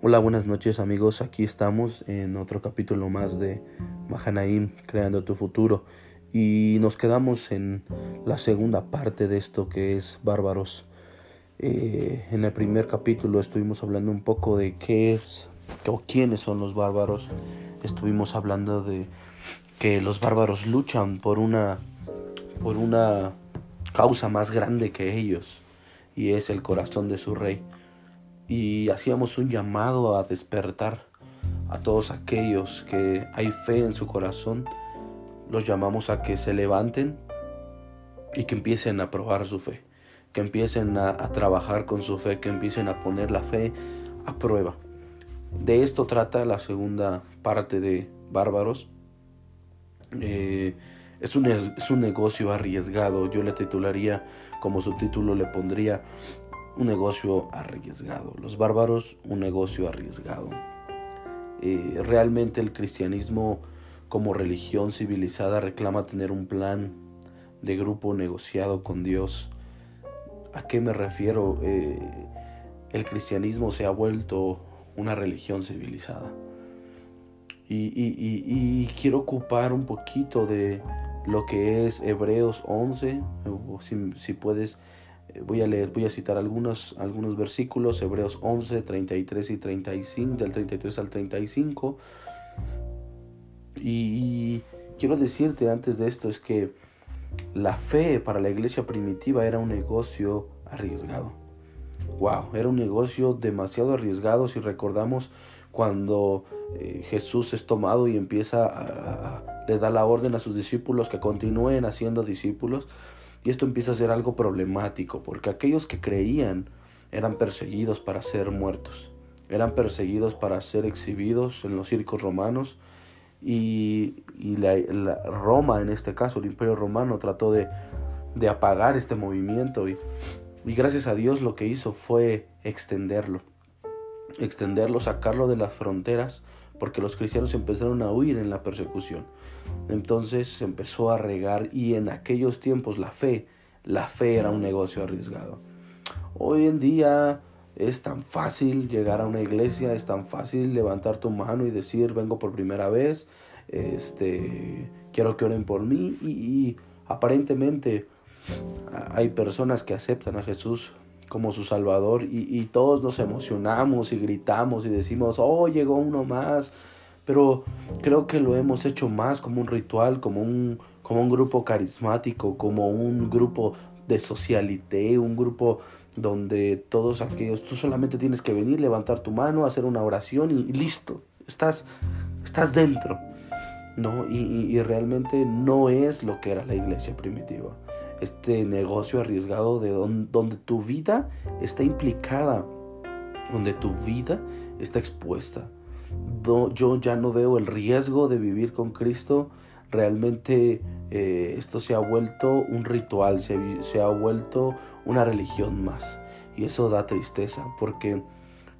Hola, buenas noches amigos. Aquí estamos en otro capítulo más de Mahanaim, Creando tu Futuro. Y nos quedamos en la segunda parte de esto que es Bárbaros. Eh, en el primer capítulo estuvimos hablando un poco de qué es o quiénes son los bárbaros. Estuvimos hablando de que los bárbaros luchan por una, por una causa más grande que ellos y es el corazón de su rey y hacíamos un llamado a despertar a todos aquellos que hay fe en su corazón, los llamamos a que se levanten y que empiecen a probar su fe, que empiecen a, trabajar con su fe, que empiecen a poner la fe a prueba. De esto trata la segunda parte de Bárbaros. Eh, es, un, es un negocio arriesgado, yo le titularía, como subtítulo le pondría un negocio arriesgado. Los bárbaros, un negocio arriesgado. Eh, realmente el cristianismo como religión civilizada reclama tener un plan de grupo negociado con Dios. ¿A qué me refiero? Eh, el cristianismo se ha vuelto una religión civilizada. Y, quiero ocupar un poquito de lo que es Hebreos 11, si, puedes voy a leer, voy a citar algunos, algunos versículos, Hebreos 11, 33 y 35, del 33 al 35. Y quiero decirte antes de esto es que la fe para la iglesia primitiva era un negocio arriesgado. Wow, era un negocio demasiado arriesgado si recordamos cuando eh, Jesús es tomado y empieza a, le da la orden a sus discípulos que continúen haciendo discípulos. Y esto empieza a ser algo problemático, porque aquellos que creían eran perseguidos para ser muertos, eran perseguidos para ser exhibidos en los circos romanos, y, la, Roma, en este caso, el imperio romano, trató de, de apagar este movimiento, y, y gracias a Dios lo que hizo fue extenderlo, extenderlo, sacarlo de las fronteras, porque los cristianos empezaron a huir en la persecución. Entonces se empezó a regar y en aquellos tiempos la fe, la fe era un negocio arriesgado. Hoy en día es tan fácil llegar a una iglesia, es tan fácil levantar tu mano y decir vengo por primera vez, este, quiero que oren por mí y aparentemente hay personas que aceptan a Jesús como su Salvador y, todos nos emocionamos y gritamos y decimos, oh, llegó uno más. Pero creo que lo hemos hecho más como un ritual, como un, como un grupo carismático, como un grupo de socialité, un grupo donde todos aquellos, tú solamente tienes que venir, levantar tu mano, hacer una oración y, listo, estás, estás dentro. ¿no? Y, y, realmente no es lo que era la iglesia primitiva este negocio arriesgado de donde, tu vida está implicada, donde tu vida está expuesta. yo ya no veo el riesgo de vivir con Cristo. Realmente eh, esto se ha vuelto un ritual, se ha vuelto una religión más. Y eso da tristeza porque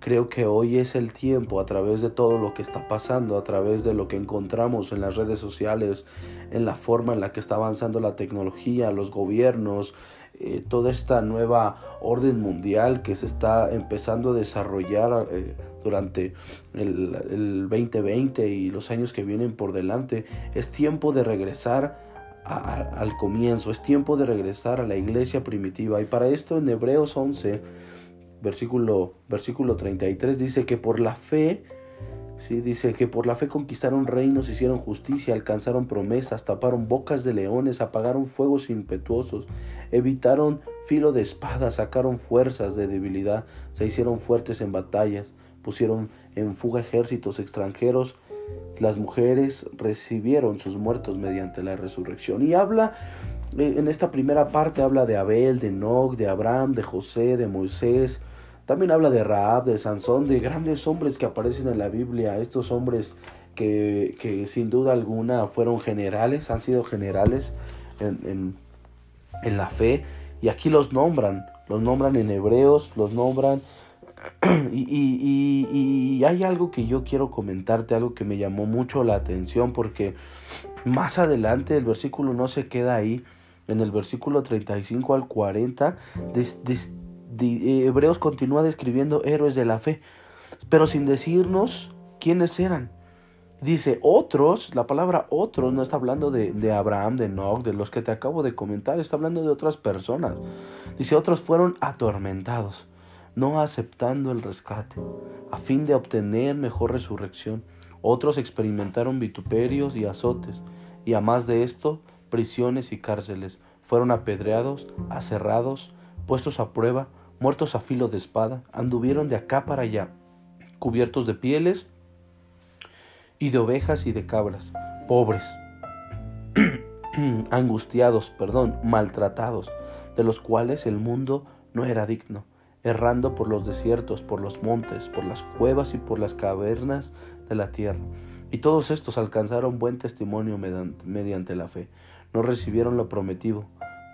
Creo que hoy es el tiempo, a través de todo lo que está pasando, a través de lo que encontramos en las redes sociales, en la forma en la que está avanzando la tecnología, los gobiernos, eh, toda esta nueva orden mundial que se está empezando a desarrollar eh, durante el, el 2020 y los años que vienen por delante, es tiempo de regresar al comienzo, es tiempo de regresar a la iglesia primitiva. Y para esto en Hebreos 11 versículo, versículo 33 dice que por la fe, ¿sí? dice que por la fe conquistaron reinos, hicieron justicia, alcanzaron promesas, taparon bocas de leones, apagaron fuegos impetuosos, evitaron filo de espada, sacaron fuerzas de debilidad, se hicieron fuertes en batallas, pusieron en fuga ejércitos extranjeros, las mujeres recibieron sus muertos mediante la resurrección. Y habla eh, en esta primera parte habla de Abel, de Enoch, de Abraham, de José, de Moisés. También habla de Raab, de Sansón, de grandes hombres que aparecen en la Biblia. Estos hombres que, que sin duda alguna fueron generales, han sido generales en, en, en la fe. Y aquí los nombran, los nombran en hebreos, los nombran y, y, y, hay algo que yo quiero comentarte, algo que me llamó mucho la atención, porque más adelante el versículo no se queda ahí, en el versículo 35 al 40, eh, Hebreos continúa describiendo héroes de la fe. pero sin decirnos quiénes eran. Dice, otros, la palabra otros no está hablando de, Abraham, de Enoch, de los que te acabo de comentar, está hablando de otras personas. Dice, otros fueron atormentados, no aceptando el rescate, a fin de obtener mejor resurrección. Otros experimentaron vituperios y azotes, y a más de esto, prisiones y cárceles. Fueron apedreados, aserrados, puestos a prueba, muertos a filo de espada, anduvieron de acá para allá, cubiertos de pieles, y de ovejas y de cabras, pobres, angustiados, perdón, maltratados, de los cuales el mundo no era digno, errando por los desiertos, por los montes, por las cuevas y por las cavernas de la tierra. Y todos estos alcanzaron buen testimonio mediante la fe. No recibieron lo prometido,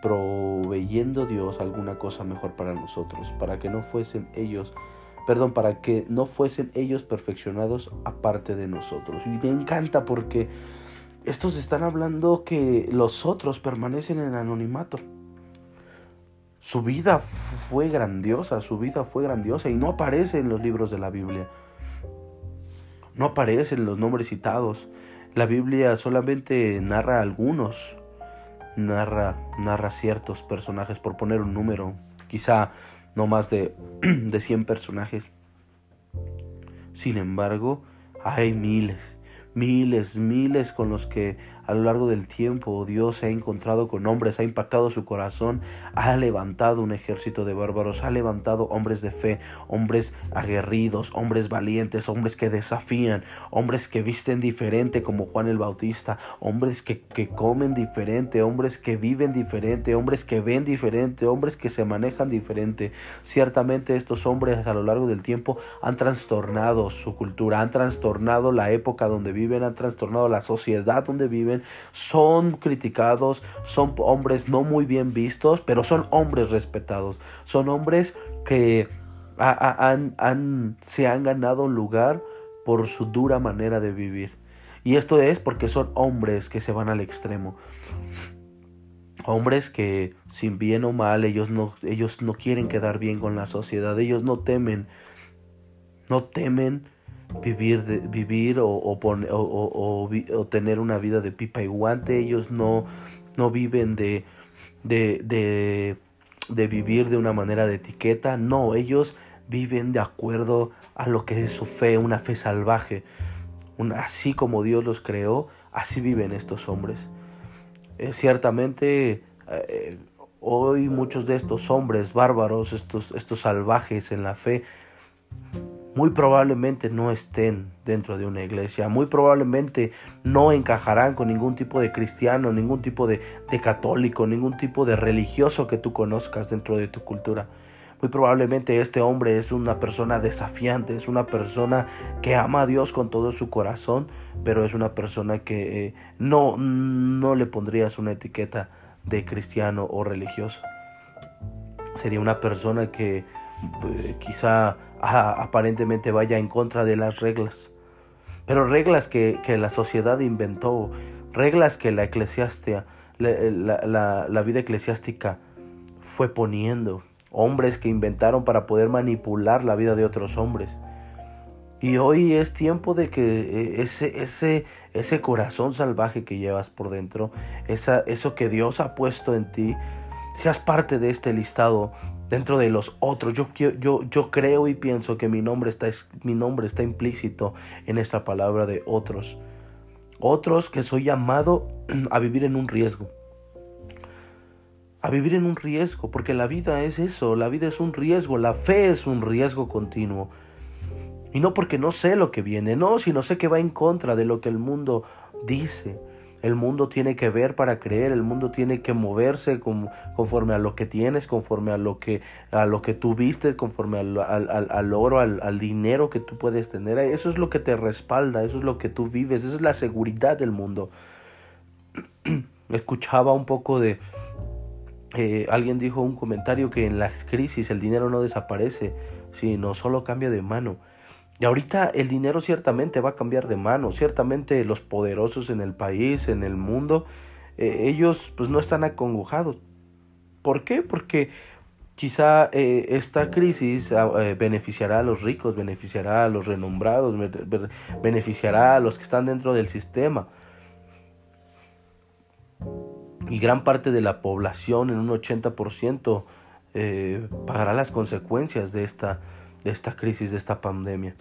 proveyendo Dios alguna cosa mejor para nosotros, para que no fuesen ellos perdón, para que no fuesen ellos perfeccionados aparte de nosotros. Y me encanta porque estos están hablando que los otros permanecen en anonimato. Su vida fue grandiosa, su vida fue grandiosa y no aparece en los libros de la Biblia. No aparecen los nombres citados. La Biblia solamente narra algunos, narra, narra ciertos personajes por poner un número. Quizá no más de, de 100 personajes. Sin embargo, hay miles, miles, miles con los que a lo largo del tiempo Dios se ha encontrado con hombres, ha impactado su corazón, ha levantado un ejército de bárbaros, ha levantado hombres de fe, hombres aguerridos, hombres valientes, hombres que desafían, hombres que visten diferente como Juan el Bautista, hombres que, que comen diferente, hombres que viven diferente, hombres que ven diferente, hombres que se manejan diferente. Ciertamente estos hombres a lo largo del tiempo han trastornado su cultura, han trastornado la época donde viven, han trastornado la sociedad donde viven, son criticados, son hombres no muy bien vistos, pero son hombres respetados, son hombres que han, se han ganado un lugar por su dura manera de vivir. Y esto es porque son hombres que se van al extremo. Hombres que sin bien o mal ellos no, ellos no quieren quedar bien con la sociedad, ellos no temen, no temen vivir, de, vivir o, o, tener una vida de pipa y guante. Ellos no, no viven de, de, de, vivir de una manera de etiqueta. No, ellos viven de acuerdo a lo que es su fe, una fe salvaje. así como Dios los creó, así viven estos hombres. Eh, ciertamente eh, hoy muchos de estos hombres bárbaros, estos, estos salvajes en la fe, muy probablemente no estén dentro de una iglesia, muy probablemente no encajarán con ningún tipo de cristiano, ningún tipo de, católico, ningún tipo de religioso que tú conozcas dentro de tu cultura. Muy probablemente este hombre es una persona desafiante, es una persona que ama a Dios con todo su corazón, pero es una persona que eh, no, no le pondrías una etiqueta de cristiano o religioso. Sería una persona que eh, quizá aparentemente vaya en contra de las reglas. Pero reglas que, la sociedad inventó, reglas que la, eclesiástica, la, vida eclesiástica fue poniendo, hombres que inventaron para poder manipular la vida de otros hombres. Y hoy es tiempo de que eh, ese corazón salvaje que llevas por dentro, esa, eso que Dios ha puesto en ti, seas parte de este listado dentro de los otros. Yo, yo, yo creo y pienso que mi nombre, está, mi nombre está implícito en esta palabra de otros. Otros que soy llamado a vivir en un riesgo. A vivir en un riesgo, porque la vida es eso, la vida es un riesgo, la fe es un riesgo continuo. Y no porque no sé lo que viene, no, sino sé que va en contra de lo que el mundo dice. El mundo tiene que ver para creer, el mundo tiene que moverse conforme a lo que tienes, conforme a lo que, a lo que tú vistes, conforme al, al, oro, al, dinero que tú puedes tener. Eso es lo que te respalda, eso es lo que tú vives, esa es la seguridad del mundo. Escuchaba un poco de... Eh, alguien dijo un comentario que en las crisis el dinero no desaparece, sino solo cambia de mano. Y ahorita el dinero ciertamente va a cambiar de mano, ciertamente los poderosos en el país, en el mundo, eh, ellos pues no están acongojados. ¿Por qué? Porque Quizá eh, esta crisis ah, eh, beneficiará a los ricos, beneficiará a los renombrados, beneficiará a los que están dentro del sistema. Y gran parte de la población, en un 80%, eh, pagará las consecuencias de esta, de esta crisis, de esta pandemia.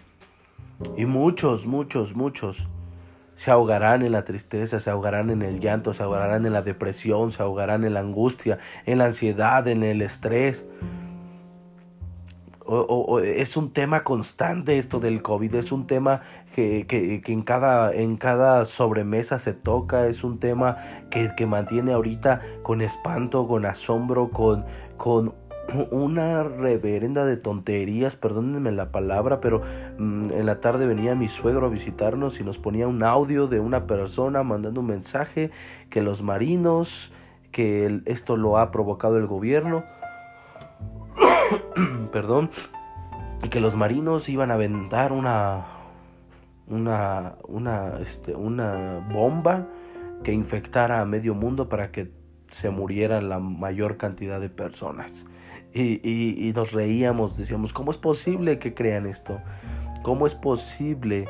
Y muchos, muchos, muchos se ahogarán en la tristeza, se ahogarán en el llanto, se ahogarán en la depresión, se ahogarán en la angustia, en la ansiedad, en el estrés. O, es un tema constante esto del COVID, es un tema que, que, en, cada, en cada sobremesa se toca, es un tema que, que mantiene ahorita con espanto, con asombro, con, con una reverenda de tonterías, perdónenme la palabra, pero mm, en la tarde venía mi suegro a visitarnos y nos ponía un audio de una persona mandando un mensaje que los marinos, que esto lo ha provocado el gobierno, perdón, y que los marinos iban a aventar una, una, una, este, una bomba que infectara a medio mundo para que se murieran la mayor cantidad de personas. Y, y, nos reíamos, decíamos, ¿cómo es posible que crean esto? ¿Cómo es posible,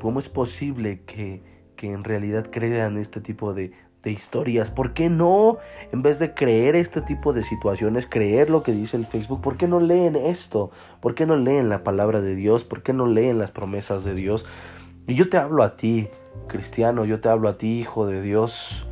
cómo es posible que, que en realidad crean este tipo de, de historias. ¿Por qué no, en vez de creer este tipo de situaciones, creer lo que dice el Facebook, ¿por qué no leen esto? ¿Por qué no leen la palabra de Dios? ¿Por qué no leen las promesas de Dios? Y yo te hablo a ti, cristiano, yo te hablo a ti, hijo de Dios.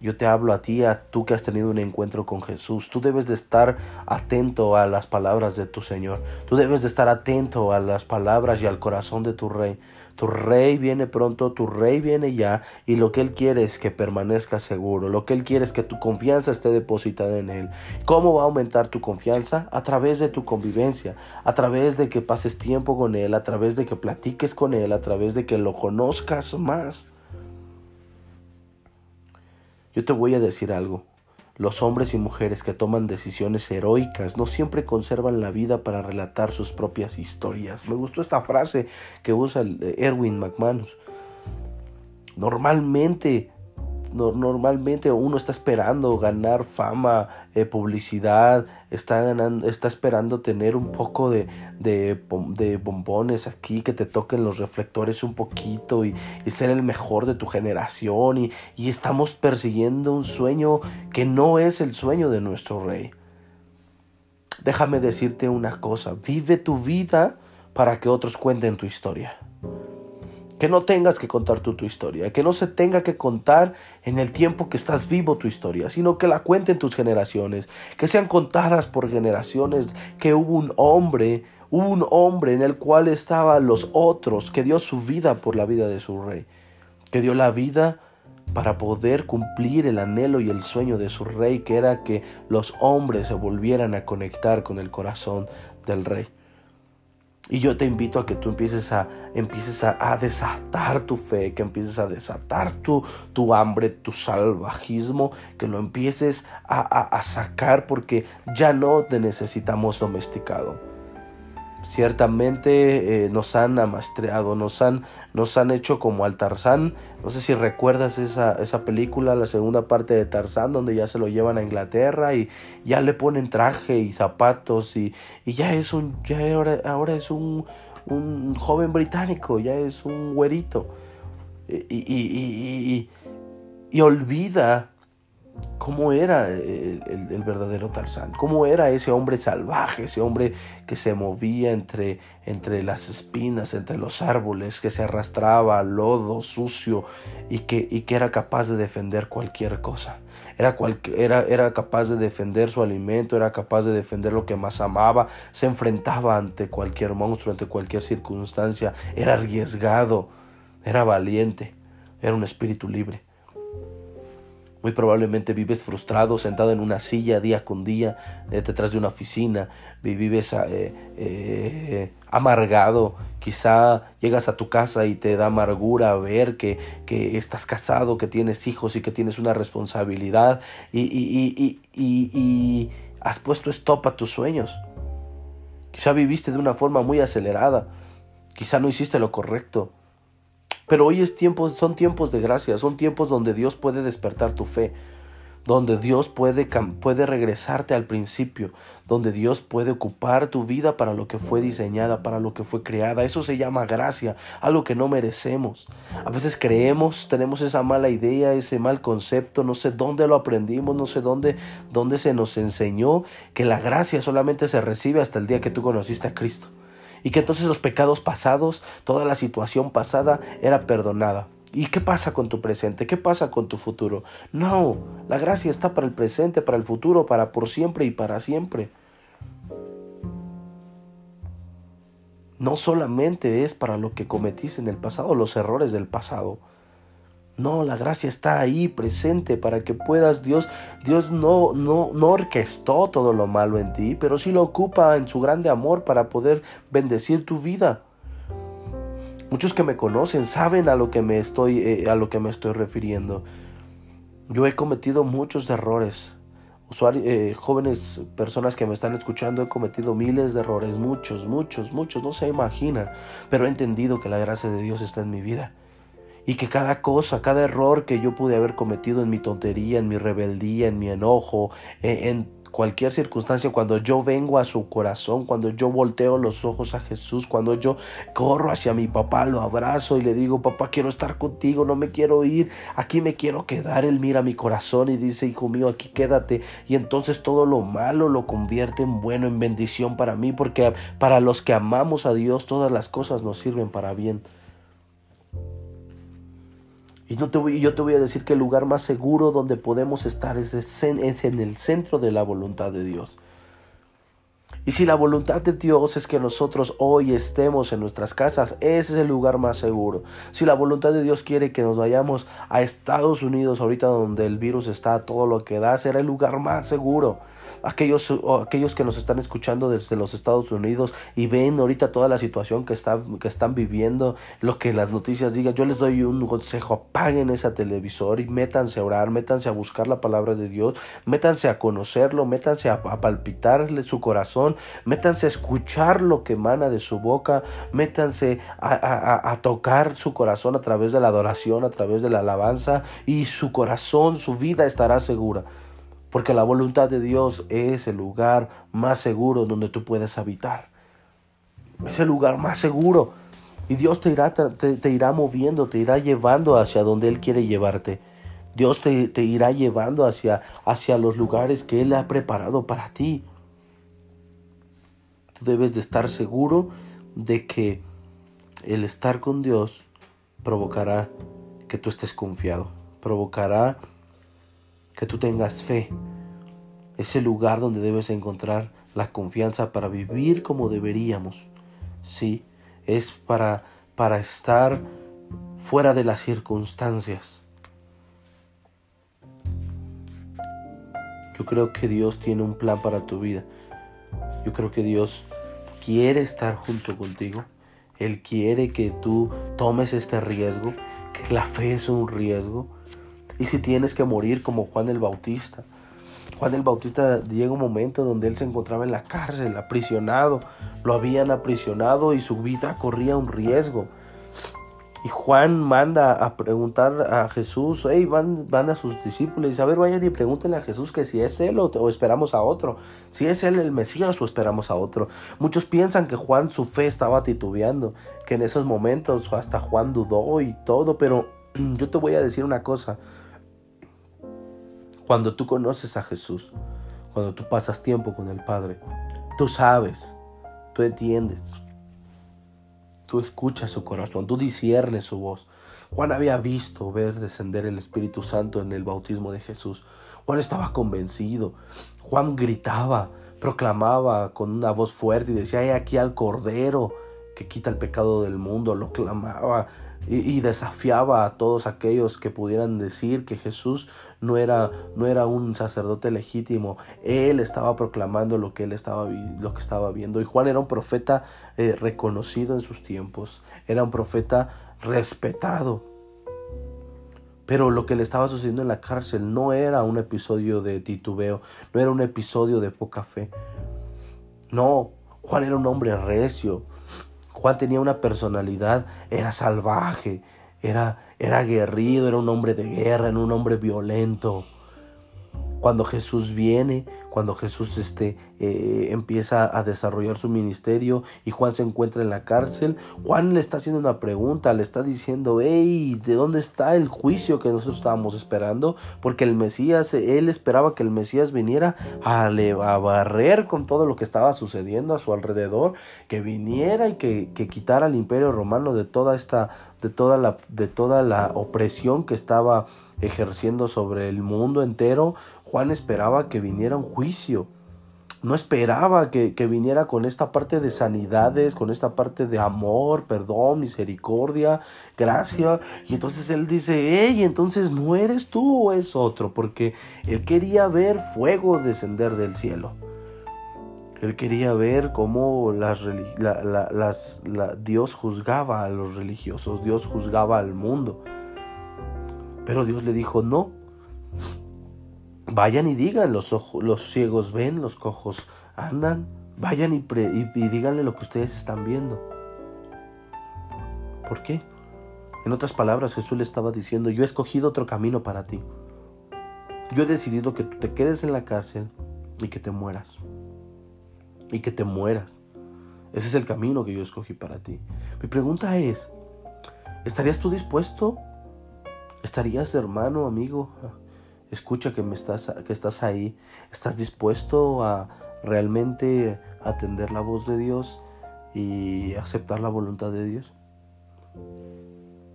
Yo te hablo a ti, a tú que has tenido un encuentro con Jesús. Tú debes de estar atento a las palabras de tu Señor. Tú debes de estar atento a las palabras y al corazón de tu Rey. Tu Rey viene pronto, tu Rey viene ya y lo que Él quiere es que permanezca seguro. Lo que Él quiere es que tu confianza esté depositada en Él. ¿Cómo va a aumentar tu confianza? A través de tu convivencia, a través de que pases tiempo con Él, a través de que platiques con Él, a través de que lo conozcas más. Yo te voy a decir algo. Los hombres y mujeres que toman decisiones heroicas no siempre conservan la vida para relatar sus propias historias. Me gustó esta frase que usa Erwin McManus. Normalmente normalmente uno está esperando ganar fama, eh, publicidad, está, ganando, está esperando tener un poco de, de, bombones aquí, que te toquen los reflectores un poquito y, ser el mejor de tu generación y, y estamos persiguiendo un sueño que no es el sueño de nuestro rey. Déjame decirte una cosa, vive tu vida para que otros cuenten tu historia. Que no tengas que contar tú tu historia, que no se tenga que contar en el tiempo que estás vivo tu historia, sino que la cuenten tus generaciones, que sean contadas por generaciones, que hubo un hombre, hubo un hombre en el cual estaban los otros, que dio su vida por la vida de su rey, que dio la vida para poder cumplir el anhelo y el sueño de su rey, que era que los hombres se volvieran a conectar con el corazón del rey. Y yo te invito a que tú empieces a, empieces a, desatar tu fe, que empieces a desatar tu, tu hambre, tu salvajismo, que lo empieces a, a sacar porque ya no te necesitamos domesticado ciertamente eh, nos han amastreado, nos han, nos han hecho como al Tarzán. No sé si recuerdas esa, esa película, la segunda parte de Tarzán, donde ya se lo llevan a Inglaterra y ya le ponen traje y zapatos y, y ya es un, ya ahora, ahora es un, un, joven británico, ya es un güerito. Y, y, y, y olvida cómo era el, verdadero Tarzán, cómo era ese hombre salvaje, ese hombre que se movía entre, entre las espinas, entre los árboles, que se arrastraba al lodo sucio y que, y que era capaz de defender cualquier cosa. Era, era, era capaz de defender su alimento, era capaz de defender lo que más amaba, se enfrentaba ante cualquier monstruo, ante cualquier circunstancia, era arriesgado, era valiente, era un espíritu libre. Muy probablemente vives frustrado, sentado en una silla día con día, eh, detrás de una oficina, vives eh, eh, amargado, quizá llegas a tu casa y te da amargura ver que, que estás casado, que tienes hijos y que tienes una responsabilidad y, y, y, y has puesto stop a tus sueños. Quizá viviste de una forma muy acelerada, quizá no hiciste lo correcto, pero hoy es tiempo, son tiempos de gracia, son tiempos donde Dios puede despertar tu fe, donde Dios puede, puede regresarte al principio, donde Dios puede ocupar tu vida para lo que fue diseñada, para lo que fue creada. Eso se llama gracia, algo que no merecemos. A veces creemos, tenemos esa mala idea, ese mal concepto, no sé dónde lo aprendimos, no sé dónde, dónde se nos enseñó que la gracia solamente se recibe hasta el día que tú conociste a Cristo. Y que entonces los pecados pasados, toda la situación pasada era perdonada. ¿Y qué pasa con tu presente? ¿Qué pasa con tu futuro? No, la gracia está para el presente, para el futuro, para por siempre y para siempre. No solamente es para lo que cometiste en el pasado, los errores del pasado. No, la gracia está ahí presente para que puedas Dios Dios no no no orquestó todo lo malo en ti, pero sí lo ocupa en su grande amor para poder bendecir tu vida. Muchos que me conocen saben a lo que me estoy, eh, a lo que me estoy refiriendo. Yo he cometido muchos errores. Eh, jóvenes personas que me están escuchando, he cometido miles de errores, muchos, muchos, muchos, no se imaginan, pero he entendido que la gracia de Dios está en mi vida y que cada cosa, cada error que yo pude haber cometido en mi tontería, en mi rebeldía, en mi enojo, eh, en, cualquier circunstancia, cuando yo vengo a su corazón, cuando yo volteo los ojos a Jesús, cuando yo corro hacia mi papá, lo abrazo y le digo, papá, quiero estar contigo, no me quiero ir, aquí me quiero quedar, él mira mi corazón y dice, hijo mío, aquí quédate. Y entonces todo lo malo lo convierte en bueno, en bendición para mí, porque para los que amamos a Dios, todas las cosas nos sirven para bien. Y te voy, yo te voy a decir que el lugar más seguro donde podemos estar es, en el centro de la voluntad de Dios. Y si la voluntad de Dios es que nosotros hoy estemos en nuestras casas, ese es el lugar más seguro. Si la voluntad de Dios quiere que nos vayamos a Estados Unidos, ahorita donde el virus está, todo lo que da, será el lugar más seguro aquellos, aquellos que nos están escuchando desde los Estados Unidos y ven ahorita toda la situación que, está, que están viviendo, lo que las noticias digan, yo les doy un consejo, apaguen ese televisor y métanse a orar, métanse a buscar la palabra de Dios, métanse a conocerlo, métanse a, palpitarle su corazón, métanse a escuchar lo que emana de su boca, métanse a tocar su corazón a través de la adoración, a través de la alabanza y su corazón, su vida estará segura. Porque la voluntad de Dios es el lugar más seguro donde tú puedes habitar. Es el lugar más seguro. Y Dios te irá, te, irá moviendo, te irá llevando hacia donde Él quiere llevarte. Dios te, te irá llevando hacia, hacia los lugares que Él ha preparado para ti. Tú debes de estar seguro de que el estar con Dios provocará que tú estés confiado. Provocará que tú tengas fe. Es el lugar donde debes encontrar la confianza para vivir como deberíamos. Sí, es para, para estar fuera de las circunstancias. Yo creo que Dios tiene un plan para tu vida. Yo creo que Dios quiere estar junto contigo. Él quiere que tú tomes este riesgo, que la fe es un riesgo y si tienes que morir como Juan el Bautista. Juan el Bautista llega un momento donde él se encontraba en la cárcel, aprisionado. Lo habían aprisionado y su vida corría un riesgo. Y Juan manda a preguntar a Jesús, hey, van, van a sus discípulos y dice, a ver, vayan y pregúntenle a Jesús que si es él o, o, esperamos a otro. Si es él el Mesías o esperamos a otro. Muchos piensan que Juan su fe estaba titubeando, que en esos momentos hasta Juan dudó y todo, pero yo te voy a decir una cosa. Cuando tú conoces a Jesús, cuando tú pasas tiempo con el Padre, tú sabes, tú entiendes, tú escuchas su corazón, tú disiernes su voz. Juan había visto ver descender el Espíritu Santo en el bautismo de Jesús. Juan estaba convencido. Juan gritaba, proclamaba con una voz fuerte y decía, hay aquí al Cordero que quita el pecado del mundo. Lo clamaba y, desafiaba a todos aquellos que pudieran decir que Jesús no era, no era un sacerdote legítimo. Él estaba proclamando lo que él estaba, lo que estaba viendo. Y Juan era un profeta eh, reconocido en sus tiempos. Era un profeta respetado. Pero lo que le estaba sucediendo en la cárcel no era un episodio de titubeo, no era un episodio de poca fe. No, Juan era un hombre recio, Juan tenía una personalidad, era salvaje, era, era aguerrido, era un hombre de guerra, era un hombre violento. cuando Jesús viene, cuando Jesús este, eh, empieza a desarrollar su ministerio y Juan se encuentra en la cárcel, Juan le está haciendo una pregunta, le está diciendo, hey, ¿de dónde está el juicio que nosotros estábamos esperando? Porque el Mesías, él esperaba que el Mesías viniera a, barrer con todo lo que estaba sucediendo a su alrededor, que viniera y que, que quitara al imperio romano de toda esta, de toda la, de toda la opresión que estaba ejerciendo sobre el mundo entero, Juan esperaba que viniera un juicio. No esperaba que, viniera con esta parte de sanidades, con esta parte de amor, perdón, misericordia, gracia. Y entonces él dice, hey, entonces no eres tú o es otro, porque él quería ver fuego descender del cielo. Él quería ver cómo Dios juzgaba a los religiosos, Dios juzgaba al mundo. Pero Dios le dijo, no, vayan y digan, los, ojos, los ciegos ven, los cojos andan, vayan y, y, díganle lo que ustedes están viendo. ¿Por qué? En otras palabras, Jesús le estaba diciendo, yo he escogido otro camino para ti. Yo he decidido que tú te quedes en la cárcel y que te mueras. Y que te mueras. Ese es el camino que yo escogí para ti. Mi pregunta es, ¿estarías tú dispuesto ¿Estarías, hermano, amigo? Escucha que, me estás, que estás ahí. ¿Estás dispuesto a realmente atender la voz de Dios y aceptar la voluntad de Dios?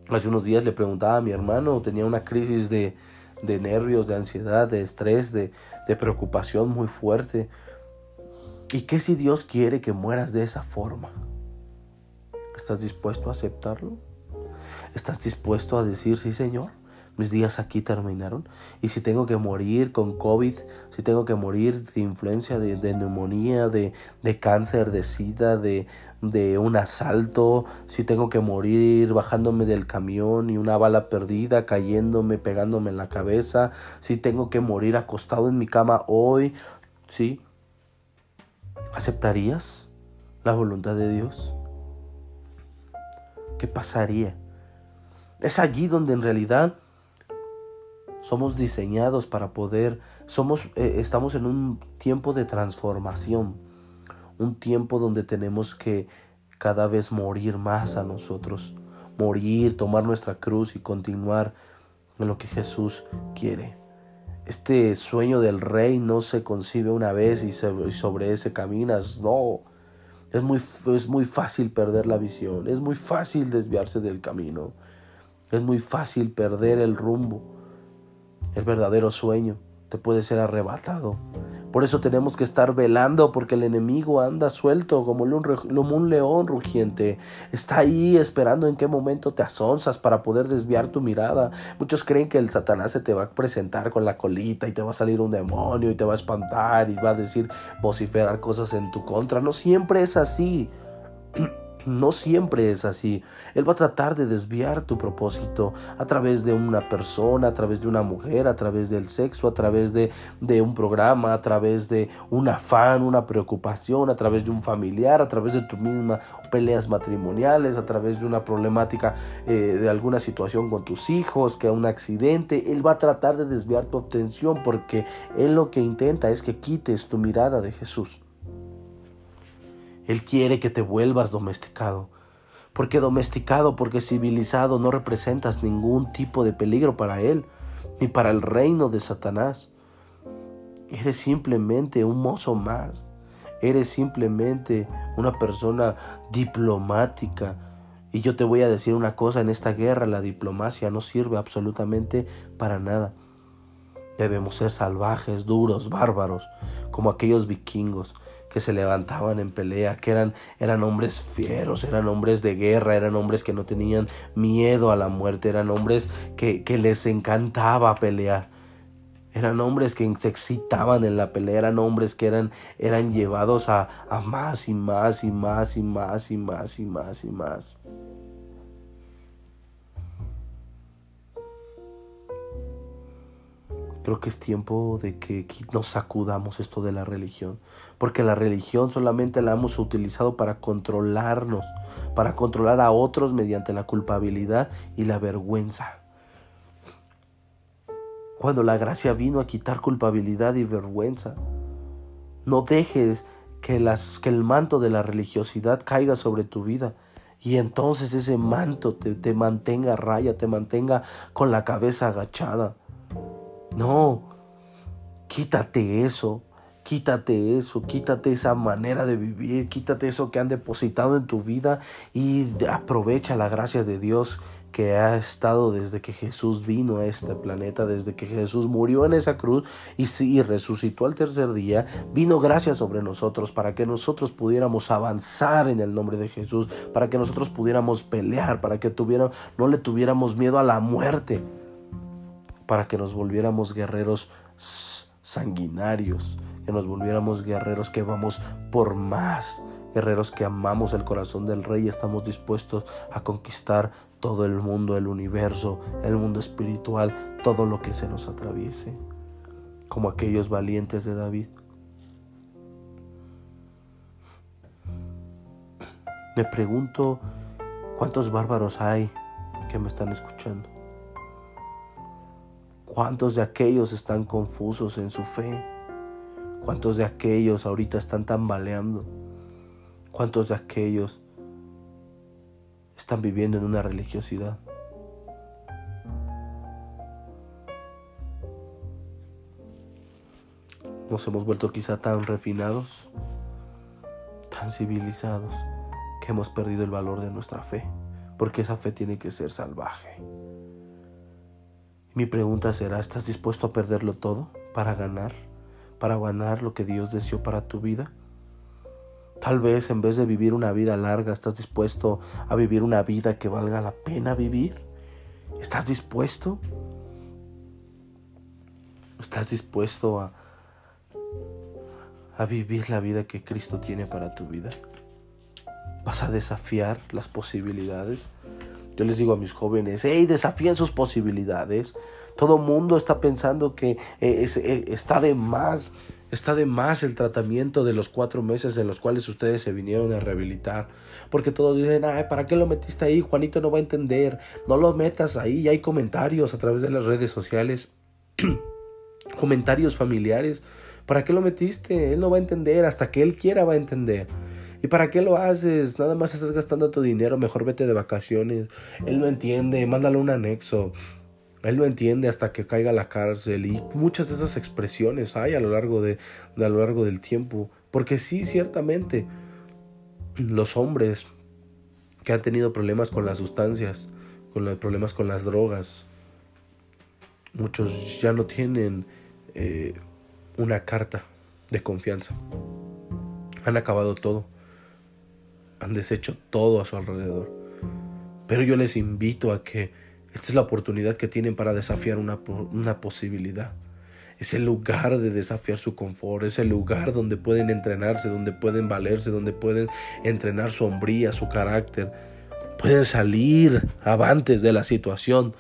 Hace unos días le preguntaba a mi hermano, tenía una crisis de, de nervios, de ansiedad, de estrés, de, de preocupación muy fuerte. ¿Y qué si Dios quiere que mueras de esa forma? ¿Estás dispuesto a aceptarlo? ¿Estás dispuesto a decir, sí Señor, mis días aquí terminaron? Y si tengo que morir con COVID, si tengo que morir de influencia, de, neumonía, de, de, cáncer, de sida, de, de un asalto, si tengo que morir bajándome del camión y una bala perdida cayéndome, pegándome en la cabeza, si tengo que morir acostado en mi cama hoy, ¿sí? ¿Aceptarías la voluntad de Dios? ¿Qué pasaría? Es allí donde en realidad somos diseñados para poder, somos, eh, estamos en un tiempo de transformación, un tiempo donde tenemos que cada vez morir más a nosotros, morir, tomar nuestra cruz y continuar en lo que Jesús quiere. Este sueño del rey no se concibe una vez y, sobre ese caminas, no. Es muy, es muy fácil perder la visión, es muy fácil desviarse del camino. Es muy fácil perder el rumbo. El verdadero sueño te puede ser arrebatado. Por eso tenemos que estar velando porque el enemigo anda suelto como un león rugiente. Está ahí esperando en qué momento te asonzas para poder desviar tu mirada. Muchos creen que el Satanás se te va a presentar con la colita y te va a salir un demonio y te va a espantar y va a decir vociferar cosas en tu contra. No siempre es así. No siempre es así. Él va a tratar de desviar tu propósito a través de una persona, a través de una mujer, a través del sexo, a través de, un programa, a través de un afán, una preocupación, a través de un familiar, a través de tu misma peleas matrimoniales, a través de una problemática eh, de alguna situación con tus hijos, que un accidente. Él va a tratar de desviar tu atención porque él lo que intenta es que quites tu mirada de Jesús. Él quiere que te vuelvas domesticado. Porque domesticado, porque civilizado no representas ningún tipo de peligro para Él, ni para el reino de Satanás. Eres simplemente un mozo más. Eres simplemente una persona diplomática. Y yo te voy a decir una cosa, en esta guerra la diplomacia no sirve absolutamente para nada. Debemos ser salvajes, duros, bárbaros, como aquellos vikingos que se levantaban en pelea, que eran, eran hombres fieros, eran hombres de guerra, eran hombres que no tenían miedo a la muerte, eran hombres que, que les encantaba pelear. Eran hombres que se excitaban en la pelea, eran hombres que eran, eran llevados a, a más y más y más y más y más y más y más. Creo que es tiempo de que nos sacudamos esto de la religión, porque la religión solamente la hemos utilizado para controlarnos, para controlar a otros mediante la culpabilidad y la vergüenza. cuando la gracia vino a quitar culpabilidad y vergüenza. No dejes que, las, que el manto de la religiosidad caiga sobre tu vida y entonces ese manto te, te mantenga raya, te mantenga con la cabeza agachada. No, quítate eso, quítate eso, quítate esa manera de vivir, quítate eso que han depositado en tu vida y aprovecha la gracia de Dios que ha estado desde que Jesús vino a este planeta, desde que Jesús murió en esa cruz y, resucitó al tercer día, vino gracia sobre nosotros para que nosotros pudiéramos avanzar en el nombre de Jesús, para que nosotros pudiéramos pelear, para que tuviera, no le tuviéramos miedo a la muerte, para que nos volviéramos guerreros sanguinarios, que nos volviéramos guerreros que vamos por más, guerreros que amamos el corazón del rey y estamos dispuestos a conquistar todo el mundo, el universo, el mundo espiritual, todo lo que se nos atraviese, como aquellos valientes de David. Me pregunto cuántos bárbaros hay que me están escuchando. ¿Cuántos de aquellos están confusos en su fe? ¿Cuántos de aquellos ahorita están tambaleando? ¿Cuántos de aquellos están viviendo en una religiosidad. Nos hemos vuelto quizá tan refinados, tan civilizados, que hemos perdido el valor de nuestra fe, porque esa fe tiene que ser salvaje. Mi pregunta será, ¿estás dispuesto a perderlo todo para ganar? ¿Para ganar lo que Dios deseó para tu vida? Tal vez en vez de vivir una vida larga, estás dispuesto a vivir una vida que valga la pena vivir. ¿Estás dispuesto? ¿Estás dispuesto a, a vivir la vida que Cristo tiene para tu vida? ¿Vas a desafiar las posibilidades? Yo les digo a mis jóvenes, hey, desafíen sus posibilidades. Todo mundo está pensando que eh, eh, está de más Está de más el tratamiento de los cuatro meses en los cuales ustedes se vinieron a rehabilitar. Porque todos dicen, ay, ¿para qué lo metiste ahí? Juanito no va a entender. No lo metas ahí. Y hay comentarios a través de las redes sociales. comentarios familiares. ¿Para qué lo metiste? Él no va a entender. Hasta que él quiera va a entender. ¿Y para qué lo haces? Nada más estás gastando tu dinero. Mejor vete de vacaciones. Él no entiende. Mándale un anexo. Él lo entiende hasta que caiga a la cárcel y muchas de esas expresiones hay a lo largo, de, a lo largo del tiempo. Porque sí, ciertamente, los hombres que han tenido problemas con las sustancias, con los problemas con las drogas, muchos ya no tienen eh, una carta de confianza. Han acabado todo. Han deshecho todo a su alrededor. Pero yo les invito a que esta es la oportunidad que tienen para desafiar una, una posibilidad. Es el lugar de desafiar su confort, es el lugar donde pueden entrenarse, donde pueden valerse, donde pueden entrenar su hombría, su carácter. Pueden salir avantes de la situación.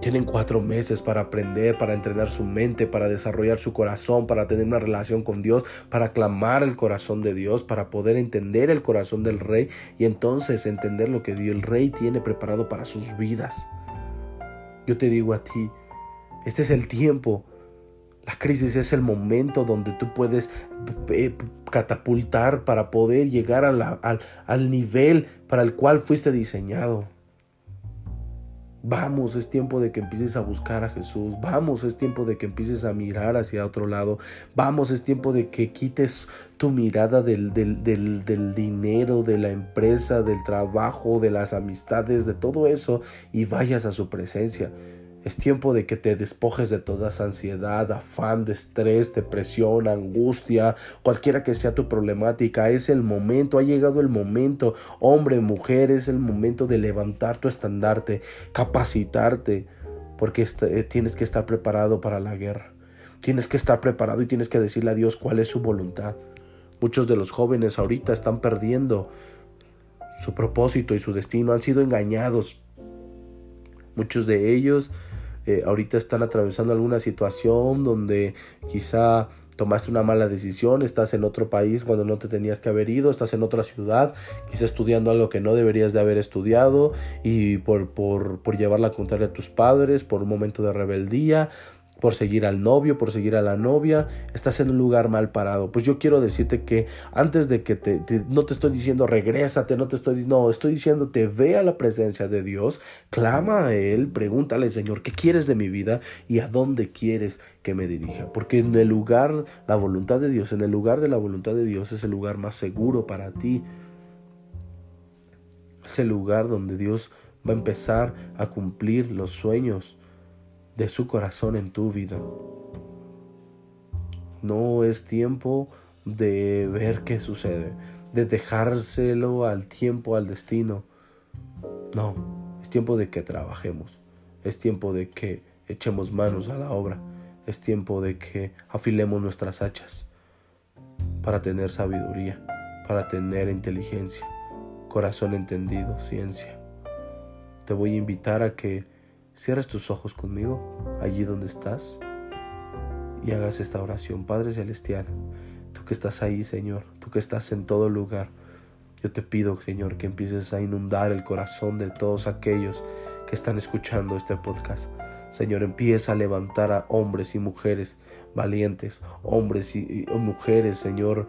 Tienen cuatro meses para aprender, para entrenar su mente, para desarrollar su corazón, para tener una relación con Dios, para clamar el corazón de Dios, para poder entender el corazón del rey y entonces entender lo que Dios, el rey tiene preparado para sus vidas. Yo te digo a ti, este es el tiempo. La crisis es el momento donde tú puedes eh, catapultar para poder llegar al, al nivel para el cual fuiste diseñado. Vamos, es tiempo de que empieces a buscar a Jesús. Vamos, es tiempo de que empieces a mirar hacia otro lado. Vamos, es tiempo de que quites tu mirada del, del, del, dinero, de la empresa, del trabajo, de las amistades, de todo eso y vayas a su presencia. Es tiempo de que te despojes de toda ansiedad, afán, de estrés, depresión, angustia, cualquiera que sea tu problemática. Es el momento, ha llegado el momento, hombre, mujer, es el momento de levantar tu estandarte, capacitarte, porque eh, tienes que estar preparado para la guerra. Tienes que estar preparado y tienes que decirle a Dios cuál es su voluntad. Muchos de los jóvenes ahorita están perdiendo su propósito y su destino, han sido engañados. Muchos de ellos eh, ahorita están atravesando alguna situación donde quizá tomaste una mala decisión, estás en otro país cuando no te tenías que haber ido, estás en otra ciudad, quizá estudiando algo que no deberías de haber estudiado y por, por, por llevar la contraria a tus padres, por un momento de rebeldía, por seguir al novio, por seguir a la novia, estás en un lugar mal parado. Pues yo quiero decirte que antes de que te, no te estoy diciendo regrésate, no te estoy no, estoy diciendo te ve a la presencia de Dios, clama a él, pregúntale, Señor, ¿qué quieres de mi vida y a dónde quieres que me dirija? Porque en el lugar la voluntad de Dios, en el lugar de la voluntad de Dios es el lugar más seguro para ti. Es el lugar donde Dios va a empezar a cumplir los sueños de su corazón en tu vida. No es tiempo de ver qué sucede, de dejárselo al tiempo, al destino. No, es tiempo de que trabajemos, es tiempo de que echemos manos a la obra, es tiempo de que afilemos nuestras hachas para tener sabiduría, para tener inteligencia, corazón entendido, ciencia. Te voy a invitar a que Cierres tus ojos conmigo, allí donde estás, y hagas esta oración. Padre Celestial, tú que estás ahí, Señor, tú que estás en todo lugar, yo te pido, Señor, que empieces a inundar el corazón de todos aquellos que están escuchando este podcast. Señor, empieza a levantar a hombres y mujeres valientes, hombres y, mujeres, Señor,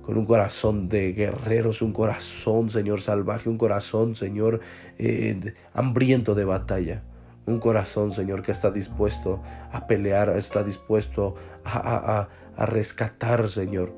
con un corazón de guerreros, un corazón, Señor, salvaje, un corazón, Señor, eh, hambriento de batalla. Un corazón, Señor, que está dispuesto a pelear, está dispuesto a, a, rescatar, Señor,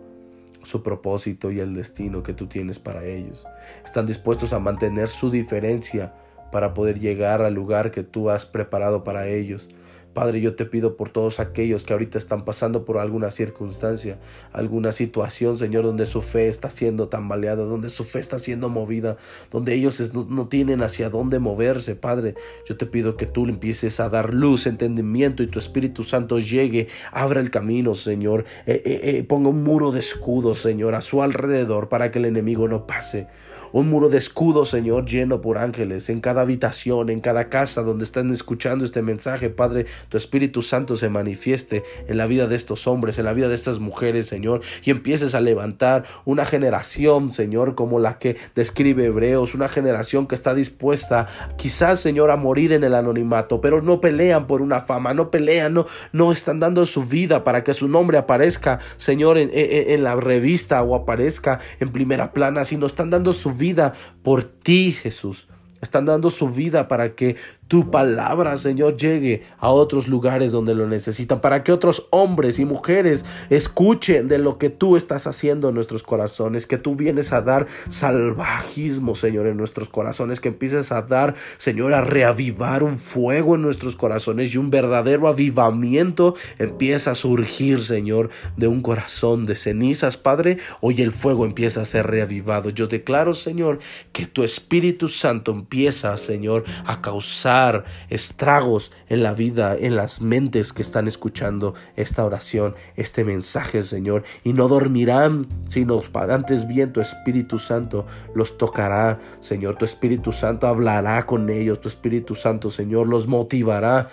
su propósito y el destino que tú tienes para ellos. Están dispuestos a mantener su diferencia para poder llegar al lugar que tú has preparado para ellos. Padre, yo te pido por todos aquellos que ahorita están pasando por alguna circunstancia, alguna situación, Señor, donde su fe está siendo tambaleada, donde su fe está siendo movida, donde ellos no, tienen hacia dónde moverse, Padre. Yo te pido que tú empieces a dar luz, entendimiento y tu Espíritu Santo llegue, abra el camino, Señor. Eh, eh, eh, ponga un muro de escudo, Señor, a su alrededor para que el enemigo no pase un muro de escudo, Señor, lleno por ángeles, en cada habitación, en cada casa donde están escuchando este mensaje, Padre, tu Espíritu Santo se manifieste en la vida de estos hombres, en la vida de estas mujeres, Señor, y empieces a levantar una generación, Señor, como la que describe Hebreos, una generación que está dispuesta, quizás, Señor, a morir en el anonimato, pero no pelean por una fama, no pelean, no, no están dando su vida para que su nombre aparezca, Señor, en, en la revista o aparezca en primera plana, sino están dando su vida por ti, Jesús. Están dando su vida para que tu palabra, Señor, llegue a otros lugares donde lo necesitan, para que otros hombres y mujeres escuchen de lo que tú estás haciendo en nuestros corazones, que tú vienes a dar salvajismo, Señor, en nuestros corazones, que empieces a dar, Señor, a reavivar un fuego en nuestros corazones y un verdadero avivamiento empieza a surgir, Señor, de un corazón de cenizas, Padre. Hoy el fuego empieza a ser reavivado. Yo declaro, Señor, que tu Espíritu Santo empieza, Señor, a causar estragos en la vida, en las mentes que están escuchando esta oración, este mensaje, Señor, y no dormirán, sino antes bien tu Espíritu Santo los tocará, Señor, tu Espíritu Santo hablará con ellos, tu Espíritu Santo, Señor, los motivará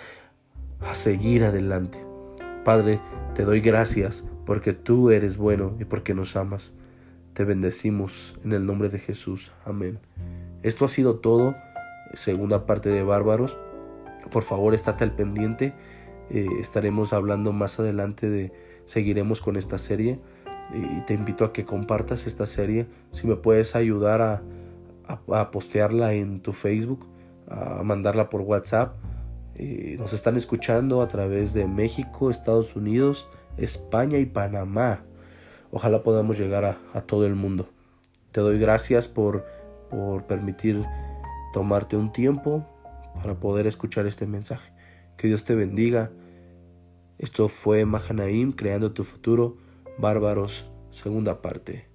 a seguir adelante. Padre, te doy gracias porque tú eres bueno y porque nos amas. Te bendecimos en el nombre de Jesús. Amén. Esto ha sido todo segunda parte de Bárbaros. Por favor, estate al pendiente. Eh, estaremos hablando más adelante de, seguiremos con esta serie. Y te invito a que compartas esta serie. Si me puedes ayudar a, a, postearla en tu Facebook, a mandarla por WhatsApp. Eh, nos están escuchando a través de México, Estados Unidos, España y Panamá. Ojalá podamos llegar a, a todo el mundo. Te doy gracias por, por permitir tomarte un tiempo para poder escuchar este mensaje. Que Dios te bendiga. Esto fue Mahanaim, creando tu futuro. Bárbaros, segunda parte.